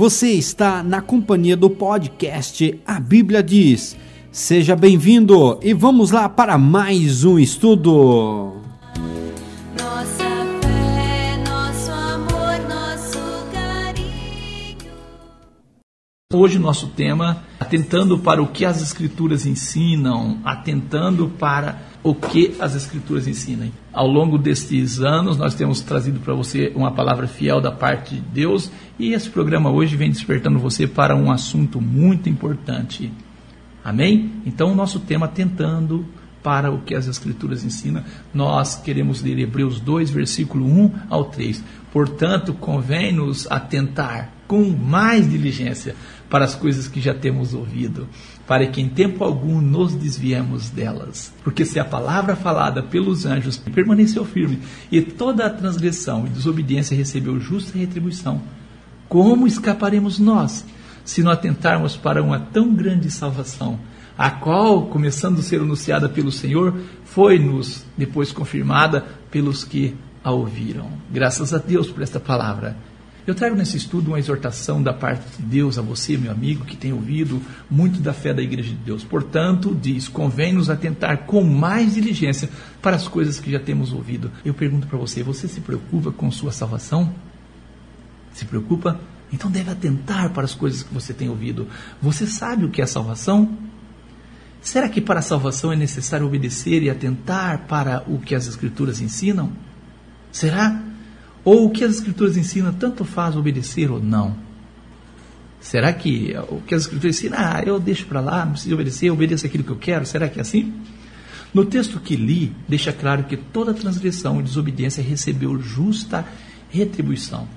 Você está na companhia do podcast A Bíblia Diz. Seja bem-vindo e vamos lá para mais um estudo. Nossa fé, nosso amor, nosso carinho. Hoje nosso tema, atentando para o que as escrituras ensinam, atentando para o que as escrituras ensinam. Ao longo destes anos, nós temos trazido para você uma palavra fiel da parte de Deus e esse programa hoje vem despertando você para um assunto muito importante. Amém? Então, o nosso tema, atentando para o que as Escrituras ensinam, nós queremos ler Hebreus 2, versículo 1 ao 3. Portanto, convém-nos atentar com mais diligência para as coisas que já temos ouvido, para que em tempo algum nos desviemos delas. Porque se a palavra falada pelos anjos permaneceu firme, e toda a transgressão e desobediência recebeu justa retribuição, como escaparemos nós, se não atentarmos para uma tão grande salvação, a qual, começando a ser anunciada pelo Senhor, foi-nos depois confirmada pelos que a ouviram. Graças a Deus por esta palavra. Eu trago nesse estudo uma exortação da parte de Deus a você, meu amigo, que tem ouvido muito da fé da Igreja de Deus. Portanto, diz: convém-nos atentar com mais diligência para as coisas que já temos ouvido. Eu pergunto para você: você se preocupa com sua salvação? Se preocupa? Então deve atentar para as coisas que você tem ouvido. Você sabe o que é salvação? Será que para a salvação é necessário obedecer e atentar para o que as Escrituras ensinam? Será? Ou o que as Escrituras ensinam tanto faz obedecer ou não? Será que o que as Escrituras ensinam, ah, eu deixo para lá, não preciso obedecer, eu obedeço aquilo que eu quero? Será que é assim? No texto que li, deixa claro que toda transgressão e desobediência recebeu justa retribuição.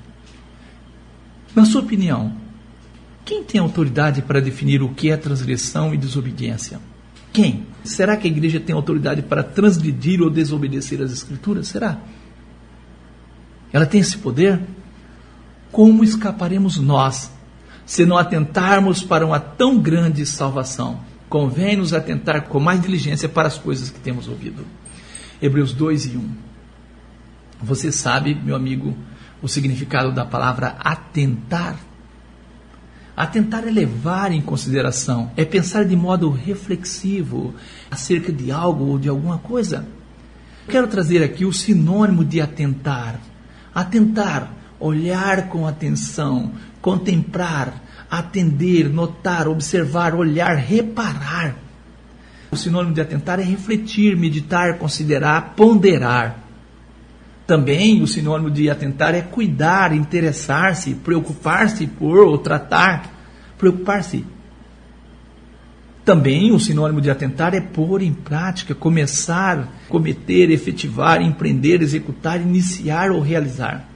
Na sua opinião, quem tem autoridade para definir o que é transgressão e desobediência? Quem? Será que a igreja tem autoridade para transgredir ou desobedecer as Escrituras? Será? Ela tem esse poder? Como escaparemos nós se não atentarmos para uma tão grande salvação? Convém-nos atentar com mais diligência para as coisas que temos ouvido. Hebreus 2 e 1. Você sabe, meu amigo, o significado da palavra atentar? Atentar é levar em consideração, é pensar de modo reflexivo acerca de algo ou de alguma coisa. Quero trazer aqui o sinônimo de atentar. Atentar, olhar com atenção, contemplar, atender, notar, observar, olhar, reparar. O sinônimo de atentar é refletir, meditar, considerar, ponderar. Também o sinônimo de atentar é cuidar, interessar-se, preocupar-se por ou tratar, preocupar-se. Também o sinônimo de atentar é pôr em prática, começar, cometer, efetivar, empreender, executar, iniciar ou realizar.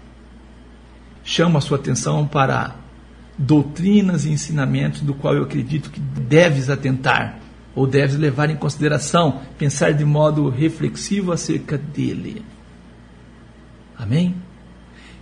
Chamo a sua atenção para doutrinas e ensinamentos do qual eu acredito que deves atentar ou deves levar em consideração, pensar de modo reflexivo acerca dele. Amém?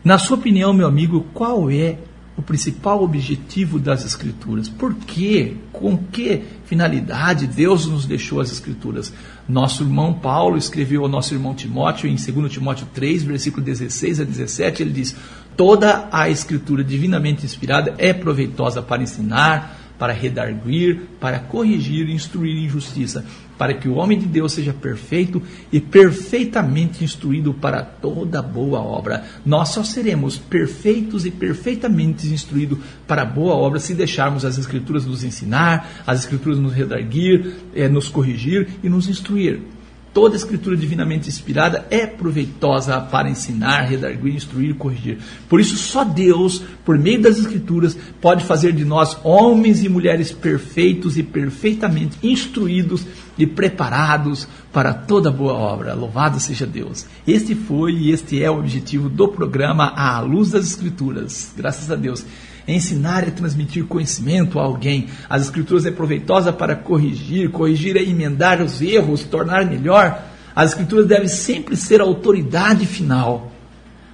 Na sua opinião, meu amigo, qual é o principal objetivo das Escrituras? Por quê? Com que finalidade Deus nos deixou as Escrituras? Nosso irmão Paulo escreveu ao nosso irmão Timóteo, em 2 Timóteo 3, versículo 16 a 17, ele diz: Toda a Escritura divinamente inspirada é proveitosa para ensinar, para redarguir, para corrigir e instruir em justiça, para que o homem de Deus seja perfeito e perfeitamente instruído para toda boa obra. Nós só seremos perfeitos e perfeitamente instruídos para boa obra se deixarmos as Escrituras nos ensinar, as Escrituras nos redarguir, eh, nos corrigir e nos instruir. Toda escritura divinamente inspirada é proveitosa para ensinar, redarguir, instruir corrigir. Por isso, só Deus, por meio das escrituras, pode fazer de nós homens e mulheres perfeitos e perfeitamente instruídos e preparados para toda boa obra. Louvado seja Deus. Este foi e este é o objetivo do programa À Luz das Escrituras. Graças a Deus ensinar e transmitir conhecimento a alguém. As Escrituras é proveitosa para corrigir, corrigir é emendar os erros, tornar melhor. As Escrituras devem sempre ser a autoridade final.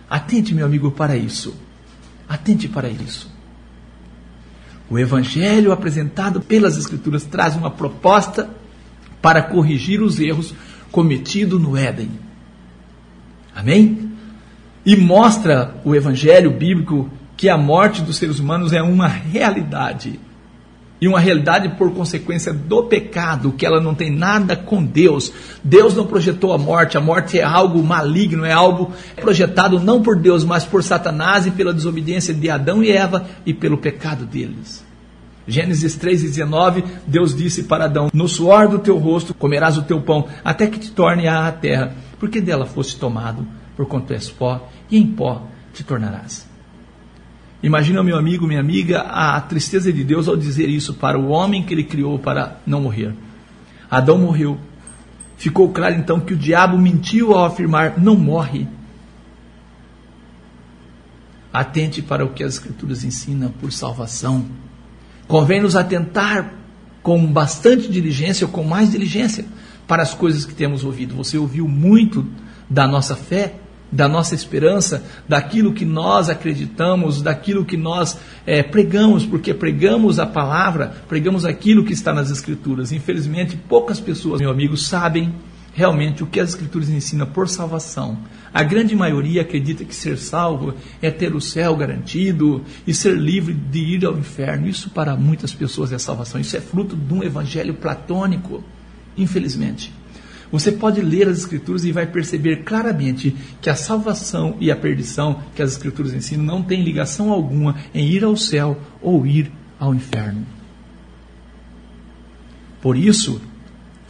Atente, meu amigo, para isso. Atente para isso. O Evangelho apresentado pelas Escrituras traz uma proposta para corrigir os erros cometidos no Éden. Amém? E mostra o Evangelho bíblico que a morte dos seres humanos é uma realidade. E uma realidade por consequência do pecado, que ela não tem nada com Deus. Deus não projetou a morte, a morte é algo maligno, é algo projetado não por Deus, mas por Satanás e pela desobediência de Adão e Eva e pelo pecado deles. Gênesis 3,19, Deus disse para Adão: No suor do teu rosto comerás o teu pão, até que te torne a terra, porque dela foste tomado, porquanto és pó, e em pó te tornarás. Imagina, meu amigo, minha amiga, a tristeza de Deus ao dizer isso para o homem que ele criou para não morrer. Adão morreu. Ficou claro então que o diabo mentiu ao afirmar: não morre. Atente para o que as Escrituras ensinam por salvação. Convém nos atentar com bastante diligência ou com mais diligência para as coisas que temos ouvido. Você ouviu muito da nossa fé, da nossa esperança, daquilo que nós acreditamos, daquilo que nós é, pregamos, porque pregamos a palavra, pregamos aquilo que está nas Escrituras. Infelizmente, poucas pessoas, meu amigo, sabem realmente o que as Escrituras ensinam por salvação. A grande maioria acredita que ser salvo é ter o céu garantido e ser livre de ir ao inferno. Isso para muitas pessoas é salvação. Isso é fruto de um evangelho platônico, infelizmente. Você pode ler as Escrituras e vai perceber claramente que a salvação e a perdição que as Escrituras ensinam não tem ligação alguma em ir ao céu ou ir ao inferno. Por isso,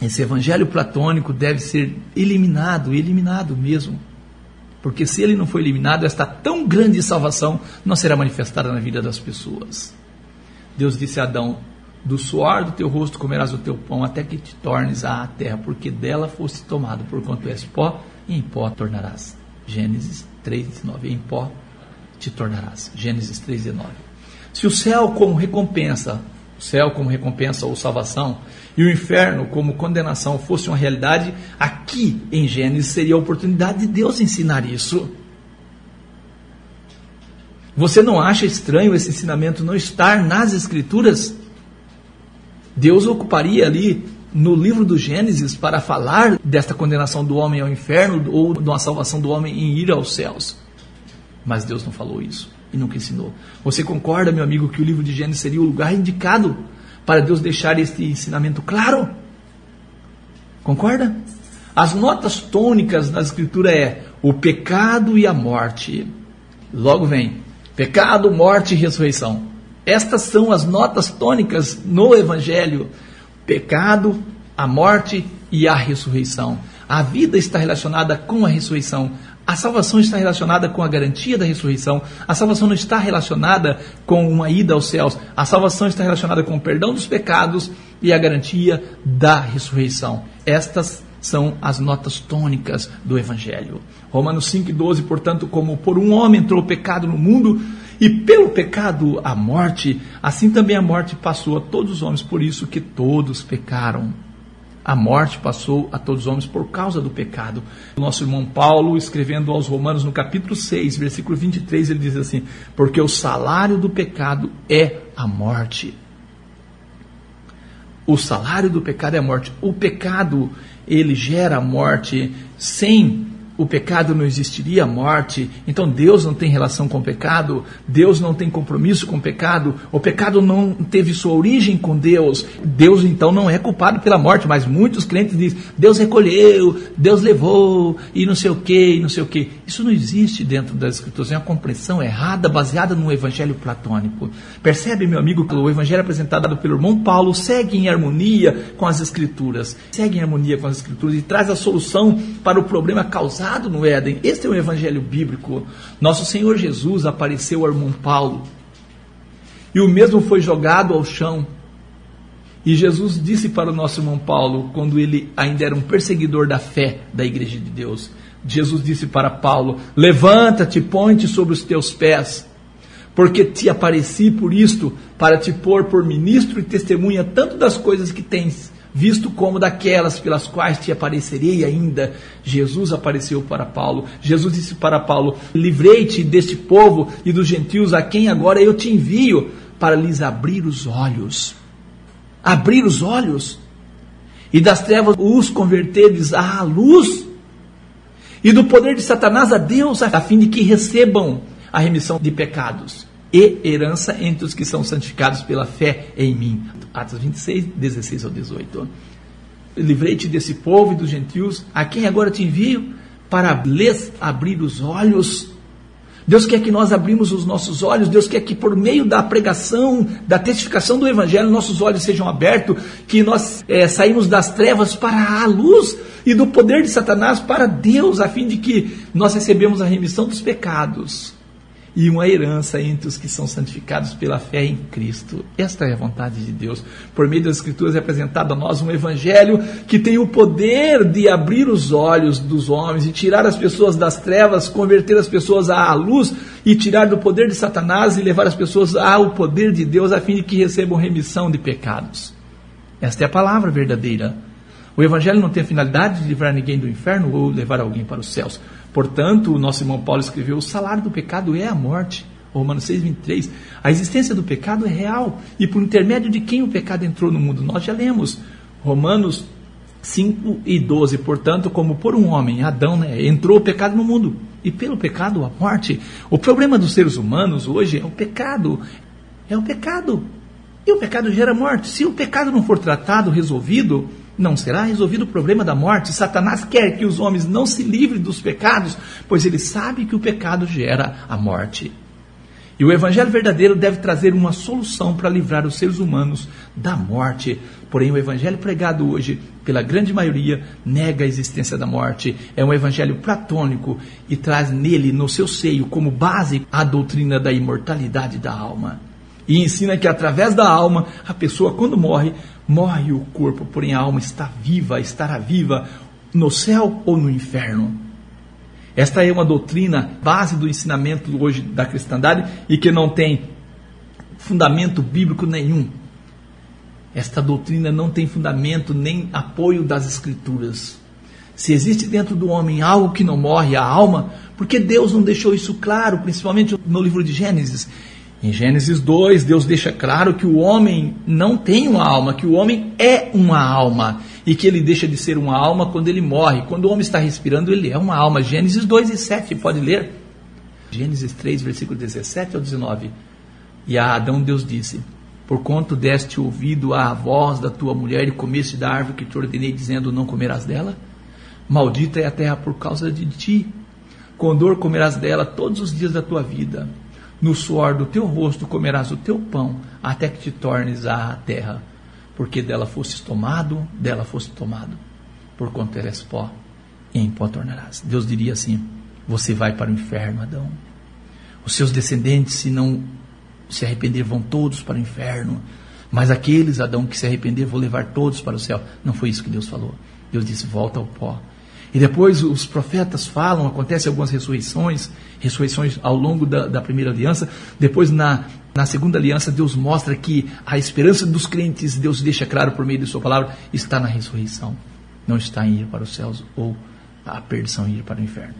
esse evangelho platônico deve ser eliminado, eliminado mesmo. Porque se ele não for eliminado, esta tão grande salvação não será manifestada na vida das pessoas. Deus disse a Adão: Do suor do teu rosto comerás o teu pão, até que te tornes à terra, porque dela foste tomado, porquanto és pó, e em pó tornarás. Gênesis 3,19. Em pó te tornarás. Gênesis 3,19. Se o céu como recompensa, o céu como recompensa ou salvação, e o inferno como condenação fosse uma realidade, aqui em Gênesis seria a oportunidade de Deus ensinar isso. Você não acha estranho esse ensinamento não estar nas Escrituras? Deus ocuparia ali no livro do Gênesis para falar desta condenação do homem ao inferno ou de uma salvação do homem em ir aos céus. Mas Deus não falou isso e nunca ensinou. Você concorda, meu amigo, que o livro de Gênesis seria o lugar indicado para Deus deixar este ensinamento claro? Concorda? As notas tônicas da Escritura é o pecado e a morte. Logo vem pecado, morte e ressurreição. Estas são as notas tônicas no Evangelho: pecado, a morte e a ressurreição. A vida está relacionada com a ressurreição. A salvação está relacionada com a garantia da ressurreição. A salvação não está relacionada com uma ida aos céus. A salvação está relacionada com o perdão dos pecados e a garantia da ressurreição. Estas são as notas tônicas do Evangelho. Romanos 5,12, portanto, como por um homem entrou o pecado no mundo, e pelo pecado a morte, assim também a morte passou a todos os homens, por isso que todos pecaram. A morte passou a todos os homens por causa do pecado. O nosso irmão Paulo, escrevendo aos Romanos no capítulo 6, versículo 23, ele diz assim: Porque o salário do pecado é a morte. O salário do pecado é a morte. O pecado, ele gera a morte. Sem o pecado não existiria a morte. Então Deus não tem relação com o pecado, Deus não tem compromisso com o pecado, o pecado não teve sua origem com Deus. Deus então não é culpado pela morte, mas muitos crentes dizem: Deus recolheu, Deus levou e não sei o que, e não sei o que. Isso não existe dentro das escrituras, é uma compreensão errada baseada no evangelho platônico. Percebe, meu amigo, que o evangelho apresentado pelo irmão Paulo segue em harmonia com as escrituras, segue em harmonia com as escrituras e traz a solução para o problema causado no Éden. Este é o evangelho bíblico. Nosso Senhor Jesus apareceu ao irmão Paulo. E o mesmo foi jogado ao chão. E Jesus disse para o nosso irmão Paulo, quando ele ainda era um perseguidor da fé da igreja de Deus, Jesus disse para Paulo: Levanta-te, põe-te sobre os teus pés, porque te apareci por isto, para te pôr por ministro e testemunha tanto das coisas que tens visto como daquelas pelas quais te aparecerei ainda. Jesus apareceu para Paulo. Jesus disse para Paulo: Livrei-te deste povo e dos gentios a quem agora eu te envio para lhes abrir os olhos. Abrir os olhos. E das trevas os converteres à luz. E do poder de Satanás a Deus, a fim de que recebam a remissão de pecados. e herança entre os que são santificados pela fé em mim. Atos 26, 16 ao 18. Livrei-te desse povo e dos gentios, a quem agora te envio, para lhes abrir os olhos. Deus quer que nós abrimos os nossos olhos, Deus quer que por meio da pregação, da testificação do Evangelho, nossos olhos sejam abertos, que nós é, saímos das trevas para a luz e do poder de Satanás para Deus, a fim de que nós recebemos a remissão dos pecados e uma herança entre os que são santificados pela fé em Cristo. Esta é a vontade de Deus. Por meio das Escrituras é apresentado a nós um Evangelho que tem o poder de abrir os olhos dos homens e tirar as pessoas das trevas, converter as pessoas à luz e tirar do poder de Satanás e levar as pessoas ao poder de Deus a fim de que recebam remissão de pecados. Esta é a palavra verdadeira. O Evangelho não tem a finalidade de livrar ninguém do inferno ou levar alguém para os céus. Portanto, o nosso irmão Paulo escreveu: o salário do pecado é a morte. Romanos 6, 23. A existência do pecado é real. E por intermédio de quem o pecado entrou no mundo? Nós já lemos. Romanos 5 e 12. Portanto, como por um homem, Adão, né, entrou o pecado no mundo. E pelo pecado, a morte. O problema dos seres humanos hoje é o pecado. É o pecado. E o pecado gera morte. Se o pecado não for tratado, resolvido, não será resolvido o problema da morte. Satanás quer que os homens não se livrem dos pecados, pois ele sabe que o pecado gera a morte. E o evangelho verdadeiro deve trazer uma solução para livrar os seres humanos da morte. Porém, o evangelho pregado hoje, pela grande maioria, nega a existência da morte. É um evangelho platônico e traz nele, no seu seio, como base, a doutrina da imortalidade da alma. E ensina que através da alma, a pessoa, quando morre, morre o corpo, porém a alma está viva, estará viva no céu ou no inferno. Esta é uma doutrina base do ensinamento hoje da cristandade e que não tem fundamento bíblico nenhum. Esta doutrina não tem fundamento nem apoio das escrituras. Se existe dentro do homem algo que não morre, a alma, porque Deus não deixou isso claro, principalmente no livro de Gênesis? Em Gênesis 2, Deus deixa claro que o homem não tem uma alma, que o homem é uma alma e que ele deixa de ser uma alma quando ele morre. Quando o homem está respirando, ele é uma alma. Gênesis 2 e 7, pode ler. Gênesis 3, versículo 17 ao 19. E a Adão Deus disse: Por quanto deste ouvido à voz da tua mulher e comeste da árvore que te ordenei, dizendo: Não comerás dela? Maldita é a terra por causa de ti. Com dor comerás dela todos os dias da tua vida no suor do teu rosto comerás o teu pão, até que te tornes à terra, porque dela fostes tomado, dela foste tomado, porquanto eres pó, e em pó tornarás. Deus diria assim: Você vai para o inferno, Adão. Os seus descendentes, se não se arrepender, vão todos para o inferno. Mas aqueles, Adão, que se arrepender, vou levar todos para o céu. Não foi isso que Deus falou. Deus disse: Volta ao pó e depois os profetas falam, acontecem algumas ressurreições, ressurreições ao longo da, da primeira aliança. Depois, na, na segunda aliança, Deus mostra que a esperança dos crentes, Deus deixa claro por meio de Sua palavra, está na ressurreição. Não está em ir para os céus ou a perdição em ir para o inferno.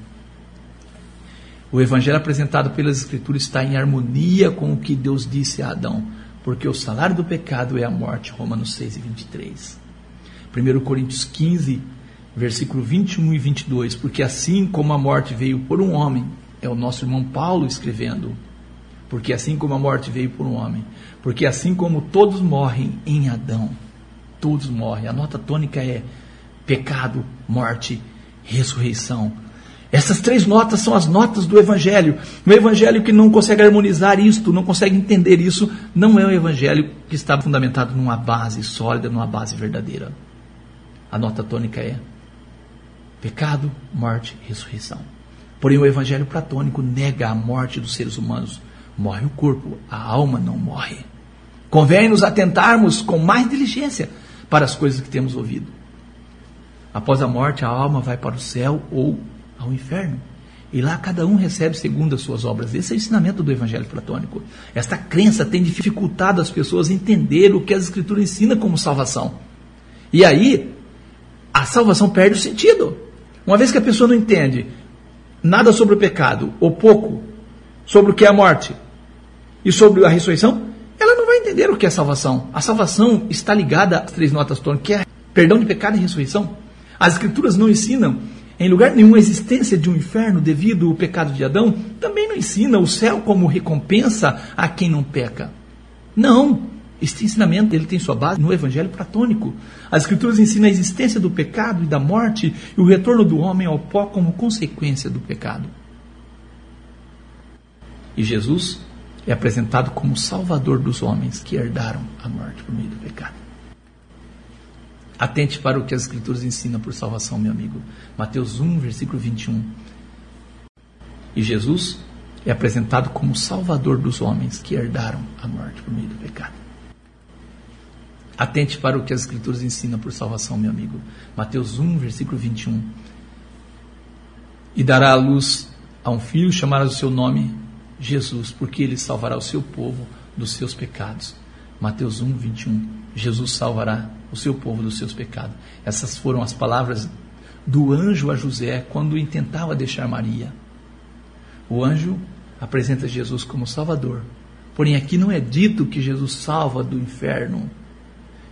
O evangelho apresentado pelas Escrituras está em harmonia com o que Deus disse a Adão, porque o salário do pecado é a morte. Romanos 6 e 23. 1 Coríntios 15, versículo 21 e 22, porque assim como a morte veio por um homem, é o nosso irmão Paulo escrevendo, porque assim como a morte veio por um homem, porque assim como todos morrem em Adão, todos morrem. A nota tônica é pecado, morte, ressurreição. Essas três notas são as notas do Evangelho. O Evangelho que não consegue harmonizar isto, não consegue entender isso, não é um Evangelho que está fundamentado numa base sólida, numa base verdadeira. A nota tônica é Pecado, morte, ressurreição. Porém, o evangelho platônico nega a morte dos seres humanos. Morre o corpo, a alma não morre. Convém nos atentarmos com mais diligência para as coisas que temos ouvido. Após a morte, a alma vai para o céu ou ao inferno. E lá cada um recebe segundo as suas obras. Esse é o ensinamento do Evangelho Platônico. Esta crença tem dificultado as pessoas a entender o que as Escrituras ensinam como salvação. E aí, a salvação perde o sentido. Uma vez que a pessoa não entende nada sobre o pecado, ou pouco, sobre o que é a morte e sobre a ressurreição, ela não vai entender o que é salvação. A salvação está ligada às três notas tônicas, que é perdão de pecado e ressurreição. As escrituras não ensinam em lugar nenhum a existência de um inferno devido ao pecado de Adão, também não ensina o céu como recompensa a quem não peca. Não, este ensinamento ele tem sua base no evangelho platônico. As escrituras ensinam a existência do pecado e da morte e o retorno do homem ao pó como consequência do pecado. E Jesus é apresentado como salvador dos homens que herdaram a morte por meio do pecado. Atente para o que as Escrituras ensinam por salvação, meu amigo. Mateus 1, versículo 21. E Jesus é apresentado como salvador dos homens que herdaram a morte por meio do pecado. Atente para o que as Escrituras ensinam por salvação, meu amigo. Mateus 1, versículo 21. E dará a luz a um filho, chamará o seu nome Jesus, porque ele salvará o seu povo dos seus pecados. Mateus 1, 21. Jesus salvará o seu povo dos seus pecados. Essas foram as palavras do anjo a José quando intentava deixar Maria. O anjo apresenta Jesus como Salvador. Porém, aqui não é dito que Jesus salva do inferno.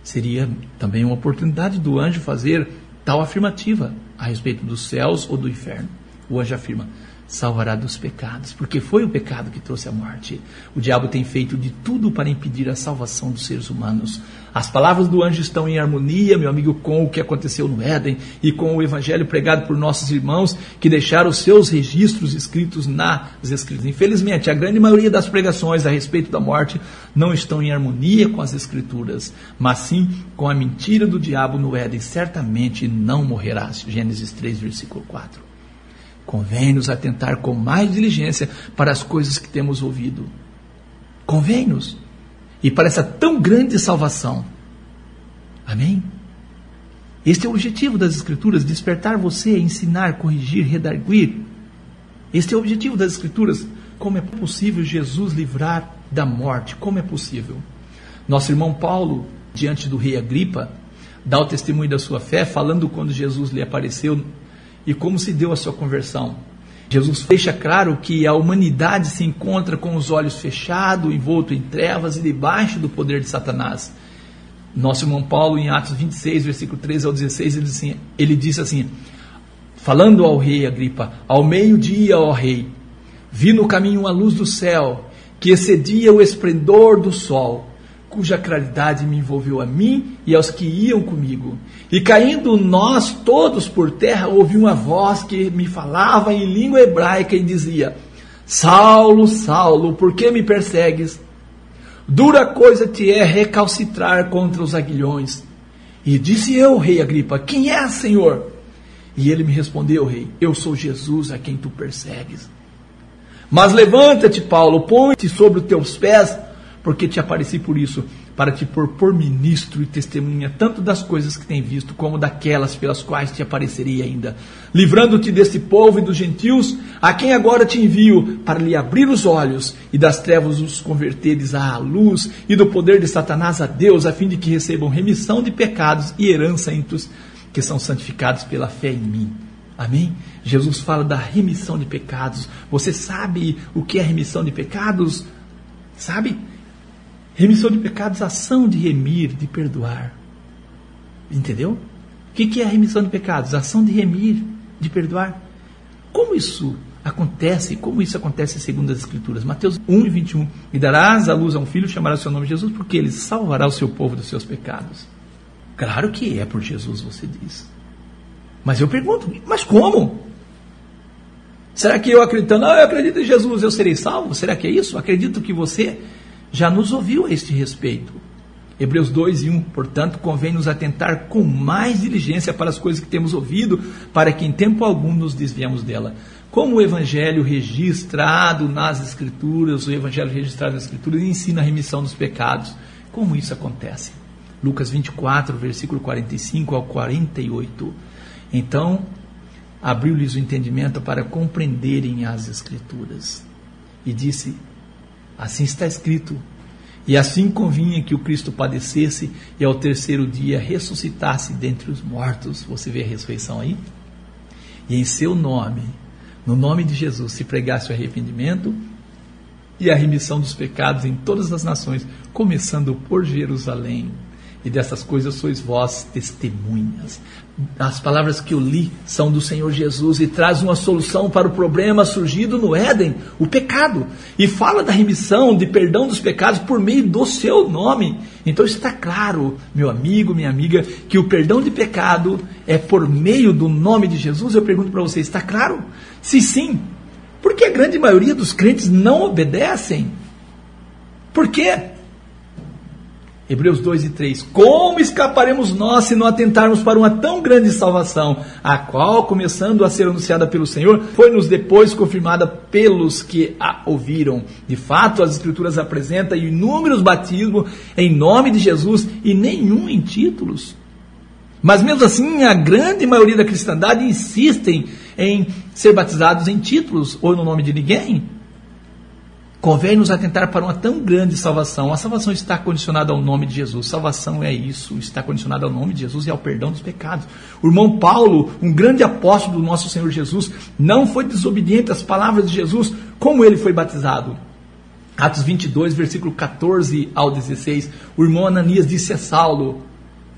Seria também uma oportunidade do anjo fazer tal afirmativa a respeito dos céus ou do inferno. O anjo afirma: salvará dos pecados, porque foi o pecado que trouxe a morte. O diabo tem feito de tudo para impedir a salvação dos seres humanos. As palavras do anjo estão em harmonia, meu amigo, com o que aconteceu no Éden e com o evangelho pregado por nossos irmãos que deixaram os seus registros escritos nas escrituras. Infelizmente, a grande maioria das pregações a respeito da morte não estão em harmonia com as escrituras, mas sim com a mentira do diabo no Éden. Certamente não morrerás. Gênesis 3, versículo 4. Convém-nos atentar com mais diligência para as coisas que temos ouvido. Convém-nos. E para essa tão grande salvação. Amém? Este é o objetivo das Escrituras: despertar você, ensinar, corrigir, redarguir. Este é o objetivo das Escrituras. Como é possível Jesus livrar da morte? Como é possível? Nosso irmão Paulo, diante do rei Agripa, dá o testemunho da sua fé, falando quando Jesus lhe apareceu e como se deu a sua conversão. Jesus deixa claro que a humanidade se encontra com os olhos fechados, envolto em trevas e debaixo do poder de Satanás. Nosso irmão Paulo, em Atos 26, versículo 13 ao 16, ele, assim, ele disse assim: falando ao rei Agripa, ao meio-dia, ó rei, vi no caminho a luz do céu, que excedia o esplendor do sol cuja claridade me envolveu a mim e aos que iam comigo. E caindo nós todos por terra, ouvi uma voz que me falava em língua hebraica e dizia: Saulo, Saulo, por que me persegues? Dura coisa te é recalcitrar contra os aguilhões. E disse eu, rei Agripa: Quem é, Senhor? E ele me respondeu, rei: Eu sou Jesus a quem tu persegues. Mas levanta-te, Paulo, põe-te sobre os teus pés porque te apareci por isso, para te pôr por ministro e testemunha tanto das coisas que tem visto, como daquelas pelas quais te apareceria ainda, livrando-te desse povo e dos gentios, a quem agora te envio, para lhe abrir os olhos e das trevas os converteres à luz e do poder de Satanás a Deus, a fim de que recebam remissão de pecados e herança entre os que são santificados pela fé em mim. Amém? Jesus fala da remissão de pecados. Você sabe o que é remissão de pecados? Sabe? Remissão de pecados, ação de remir, de perdoar. Entendeu? O que é a remissão de pecados? Ação de remir, de perdoar. Como isso acontece? Como isso acontece segundo as Escrituras? Mateus 1 e 21. E darás a luz a um filho, chamará seu nome Jesus, porque ele salvará o seu povo dos seus pecados. Claro que é por Jesus, você diz. Mas eu pergunto, mas como? Será que eu acreditando, ah, eu acredito em Jesus, eu serei salvo? Será que é isso? Acredito que você já nos ouviu a este respeito. Hebreus 2 e 1, portanto, convém nos atentar com mais diligência para as coisas que temos ouvido, para que em tempo algum nos desviemos dela. Como o Evangelho registrado nas Escrituras, o Evangelho registrado nas Escrituras ensina a remissão dos pecados. Como isso acontece? Lucas 24, versículo 45 ao 48. Então, abriu-lhes o entendimento para compreenderem as Escrituras. E disse: Assim está escrito. E assim convinha que o Cristo padecesse e ao terceiro dia ressuscitasse dentre os mortos. Você vê a ressurreição aí? E em seu nome, no nome de Jesus, se pregasse o arrependimento e a remissão dos pecados em todas as nações, começando por Jerusalém. E dessas coisas sois vós testemunhas. As palavras que eu li são do Senhor Jesus e traz uma solução para o problema surgido no Éden, o pecado. E fala da remissão, de perdão dos pecados por meio do seu nome. Então está claro, meu amigo, minha amiga, que o perdão de pecado é por meio do nome de Jesus. Eu pergunto para você, está claro? Se sim, por que a grande maioria dos crentes não obedecem? Por quê? Hebreus 2 e 3. Como escaparemos nós se não atentarmos para uma tão grande salvação, a qual, começando a ser anunciada pelo Senhor, foi-nos depois confirmada pelos que a ouviram? De fato, as Escrituras apresentam inúmeros batismos em nome de Jesus e nenhum em títulos. Mas mesmo assim, a grande maioria da cristandade insistem em ser batizados em títulos ou no nome de ninguém. Convém nos atentar para uma tão grande salvação. A salvação está condicionada ao nome de Jesus. Salvação é isso, está condicionada ao nome de Jesus e ao perdão dos pecados. O irmão Paulo, um grande apóstolo do nosso Senhor Jesus, não foi desobediente às palavras de Jesus, como ele foi batizado. Atos 22, versículo 14 ao 16. O irmão Ananias disse a Saulo,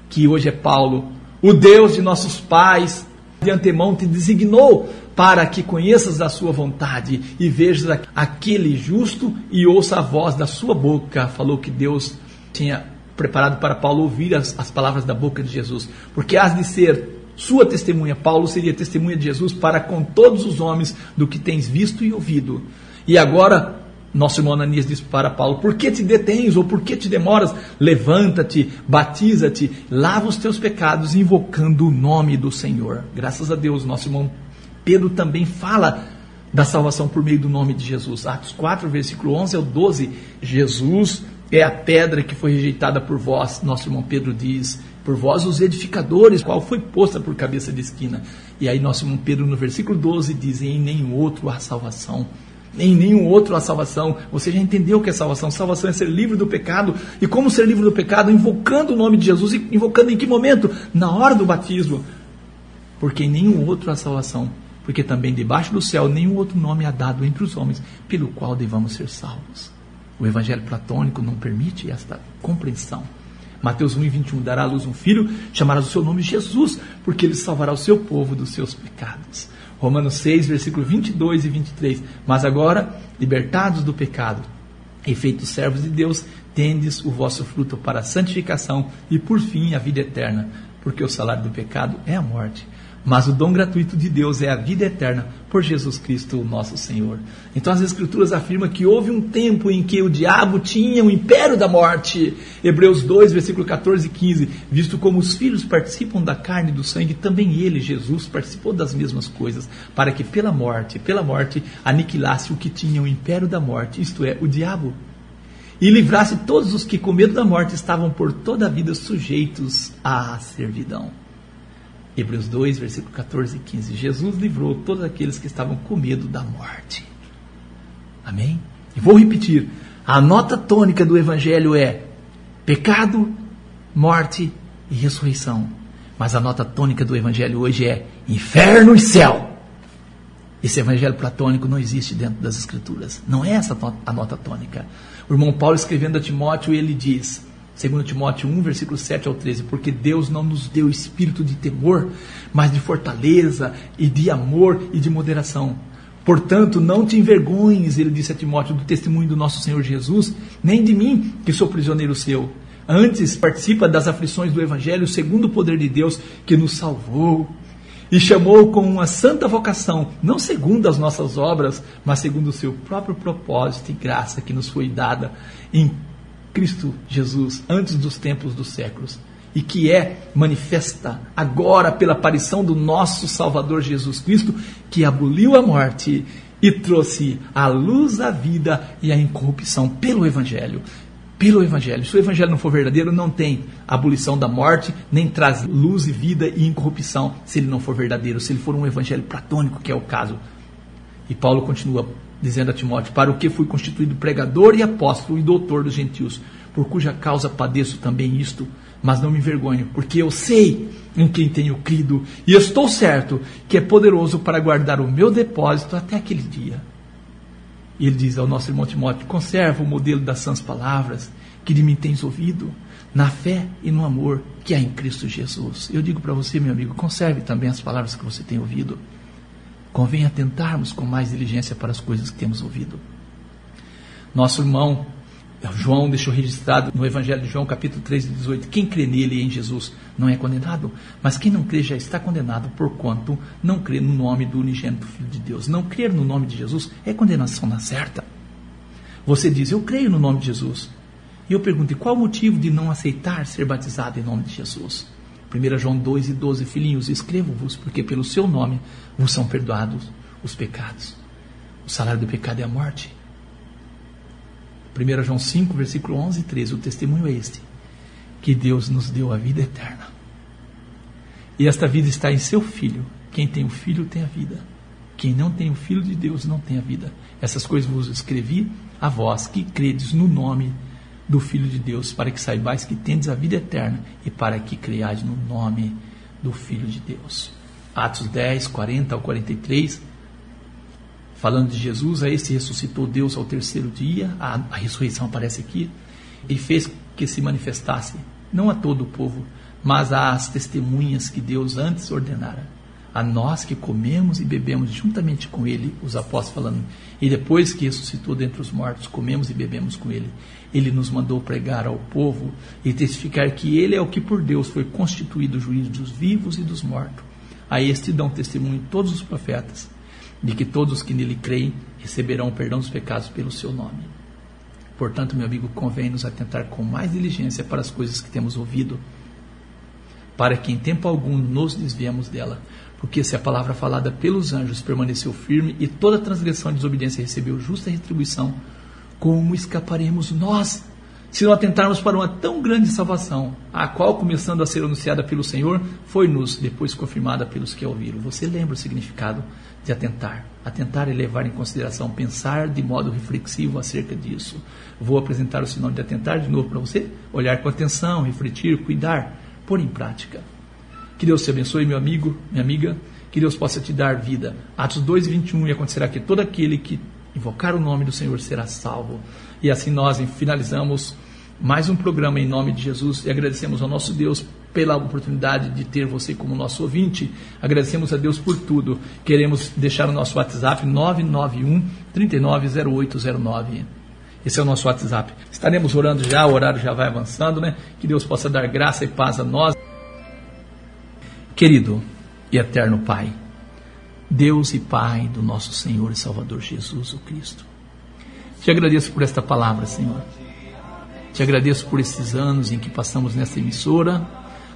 que hoje é Paulo: O Deus de nossos pais de antemão te designou para que conheças a sua vontade e vejas aquele justo e ouça a voz da sua boca. Falou que Deus tinha preparado para Paulo ouvir as, as palavras da boca de Jesus, porque has de ser sua testemunha. Paulo seria testemunha de Jesus para com todos os homens do que tens visto e ouvido. E agora nosso irmão Ananias disse para Paulo: Por que te detens ou por que te demoras? Levanta-te, batiza-te, lava os teus pecados, invocando o nome do Senhor. Graças a Deus, nosso irmão Pedro também fala da salvação por meio do nome de Jesus. Atos 4, versículo 11 ao 12. Jesus é a pedra que foi rejeitada por vós, nosso irmão Pedro diz. Por vós, os edificadores, qual foi posta por cabeça de esquina. E aí, nosso irmão Pedro, no versículo 12, diz: Em nenhum outro há salvação em nenhum outro a salvação. Você já entendeu o que é salvação? Salvação é ser livre do pecado. E como ser livre do pecado? Invocando o nome de Jesus. E invocando em que momento? Na hora do batismo. Porque em nenhum outro há salvação. Porque também debaixo do céu nenhum outro nome há dado entre os homens pelo qual devamos ser salvos. O evangelho platônico não permite esta compreensão. Mateus 1, 21, dará à luz um filho, chamarás o seu nome Jesus, porque ele salvará o seu povo dos seus pecados. Romanos 6, versículo 22 e 23. Mas agora, libertados do pecado e feitos servos de Deus, tendes o vosso fruto para a santificação e, por fim, a vida eterna, porque o salário do pecado é a morte, mas o dom gratuito de Deus é a vida eterna por Jesus Cristo, nosso Senhor. Então as Escrituras afirmam que houve um tempo em que o diabo tinha o império da morte. Hebreus 2, versículo 14 e 15. Visto como os filhos participam da carne e do sangue, também ele, Jesus, participou das mesmas coisas, para que pela morte, pela morte, aniquilasse o que tinha o império da morte, isto é, o diabo. E livrasse todos os que com medo da morte estavam por toda a vida sujeitos à servidão. Hebreus 2, versículo 14 e 15. Jesus livrou todos aqueles que estavam com medo da morte. Amém? E vou repetir: a nota tônica do Evangelho é pecado, morte e ressurreição. Mas a nota tônica do Evangelho hoje é inferno e céu. Esse Evangelho platônico não existe dentro das Escrituras. Não é essa a nota tônica. O irmão Paulo escrevendo a Timóteo, ele diz: 2 Timóteo 1, versículo 7 ao 13, porque Deus não nos deu espírito de temor, mas de fortaleza e de amor e de moderação. Portanto, não te envergonhes, ele disse a Timóteo, do testemunho do nosso Senhor Jesus, nem de mim, que sou prisioneiro seu. Antes, participa das aflições do Evangelho, segundo o poder de Deus que nos salvou e chamou com uma santa vocação, não segundo as nossas obras, mas segundo o seu próprio propósito e graça que nos foi dada em Cristo Jesus antes dos tempos dos séculos e que é manifesta agora pela aparição do nosso Salvador Jesus Cristo, que aboliu a morte e trouxe a luz à vida e a incorrupção pelo Evangelho. Pelo Evangelho. Se o Evangelho não for verdadeiro, não tem abolição da morte, nem traz luz e vida e incorrupção, se ele não for verdadeiro, se ele for um Evangelho platônico, que é o caso. E Paulo continua: dizendo a Timóteo: Para o que fui constituído pregador e apóstolo e doutor dos gentios, por cuja causa padeço também isto, mas não me envergonho, porque eu sei em quem tenho crido e estou certo que é poderoso para guardar o meu depósito até aquele dia. E ele diz ao nosso irmão Timóteo: Conserva o modelo das sãs palavras que de mim tens ouvido, na fé e no amor que há em Cristo Jesus. Eu digo para você, meu amigo, conserve também as palavras que você tem ouvido. Convém atentarmos com mais diligência para as coisas que temos ouvido. Nosso irmão João deixou registrado no Evangelho de João, capítulo 3, 18: Quem crê nele e em Jesus não é condenado, mas quem não crê já está condenado, porquanto não crê no nome do unigênito Filho de Deus. Não crer no nome de Jesus é condenação na certa. Você diz, Eu creio no nome de Jesus. E eu pergunto, e qual o motivo de não aceitar ser batizado em nome de Jesus? 1 João 2 e 12: Filhinhos, escrevo-vos, porque pelo seu nome vos são perdoados os pecados. O salário do pecado é a morte 1 João 5, versículo 11 e 13, o testemunho é este: que Deus nos deu a vida eterna. E esta vida está em seu Filho. Quem tem o Filho tem a vida. Quem não tem o Filho de Deus não tem a vida. Essas coisas vos escrevi a vós que credes no nome do Filho de Deus, para que saibais que tendes a vida eterna e para que creiais no nome do Filho de Deus. Atos 10, 40 ao 43 falando de Jesus, a este ressuscitou Deus ao terceiro dia, a, a ressurreição aparece aqui, e fez que se manifestasse, não a todo o povo, mas às testemunhas que Deus antes ordenara. A nós que comemos e bebemos juntamente com Ele, os apóstolos falando, e depois que ressuscitou dentre os mortos, comemos e bebemos com Ele. Ele nos mandou pregar ao povo e testificar que Ele é o que por Deus foi constituído juiz dos vivos e dos mortos. A este dão testemunho todos os profetas de que todos que nele creem receberão o perdão dos pecados pelo seu nome. Portanto, meu amigo, convém nos atentar com mais diligência para as coisas que temos ouvido, para que em tempo algum nos desviemos dela. Porque se a palavra falada pelos anjos permaneceu firme e toda transgressão e desobediência recebeu justa retribuição, como escaparemos nós se não atentarmos para uma tão grande salvação, a qual, começando a ser anunciada pelo Senhor, foi-nos depois confirmada pelos que a ouviram. Você lembra o significado de atentar? Atentar é levar em consideração, pensar de modo reflexivo acerca disso. Vou apresentar o sinônimo de atentar de novo para você. Olhar com atenção, refletir, cuidar, pôr em prática. Que Deus te abençoe, meu amigo, minha amiga. Que Deus possa te dar vida. Atos 2, 21, e acontecerá que todo aquele que invocar o nome do Senhor será salvo. E assim nós finalizamos mais um programa em nome de Jesus e agradecemos ao nosso Deus pela oportunidade de ter você como nosso ouvinte. Agradecemos a Deus por tudo. Queremos deixar o nosso WhatsApp 991 390809. Esse é o nosso WhatsApp. Estaremos orando já, o horário já vai avançando, né? Que Deus possa dar graça e paz a nós. Querido e eterno Pai, Deus e Pai do nosso Senhor e Salvador Jesus o Cristo. Te agradeço por esta palavra, Senhor. Te agradeço por esses anos em que passamos nesta emissora,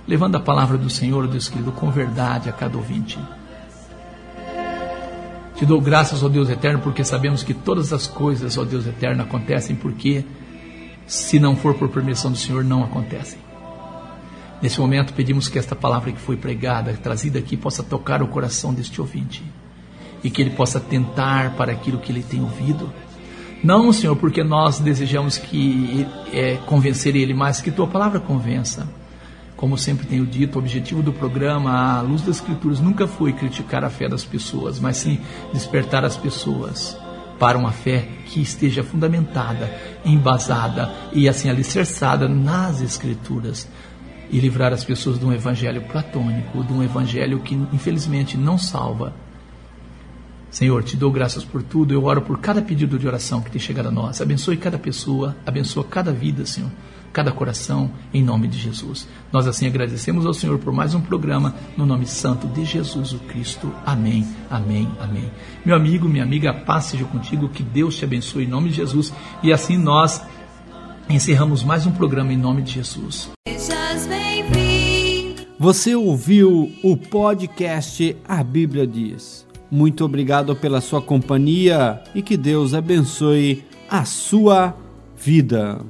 levando a palavra do Senhor, Deus querido, com verdade a cada ouvinte. Te dou graças, ó Deus eterno, porque sabemos que todas as coisas, ó Deus eterno, acontecem porque, se não for por permissão do Senhor, não acontecem. Nesse momento, pedimos que esta palavra que foi pregada, trazida aqui, possa tocar o coração deste ouvinte. E que ele possa tentar para aquilo que ele tem ouvido. Não, Senhor, porque nós desejamos que é, convencer Ele, mas que Tua palavra convença. Como sempre tenho dito, o objetivo do programa A Luz das Escrituras nunca foi criticar a fé das pessoas, mas sim despertar as pessoas para uma fé que esteja fundamentada, embasada e assim alicerçada nas Escrituras e livrar as pessoas de um evangelho platônico, de um evangelho que infelizmente não salva, Senhor, te dou graças por tudo. Eu oro por cada pedido de oração que tem chegado a nós. Abençoe cada pessoa, abençoa cada vida, Senhor, cada coração, em nome de Jesus. Nós assim agradecemos ao Senhor por mais um programa, no nome santo de Jesus o Cristo. Amém, amém, amém. Meu amigo, minha amiga, paz seja contigo, que Deus te abençoe em nome de Jesus. E assim nós encerramos mais um programa em nome de Jesus. Você ouviu o podcast A Bíblia Diz. Muito obrigado pela sua companhia e que Deus abençoe a sua vida.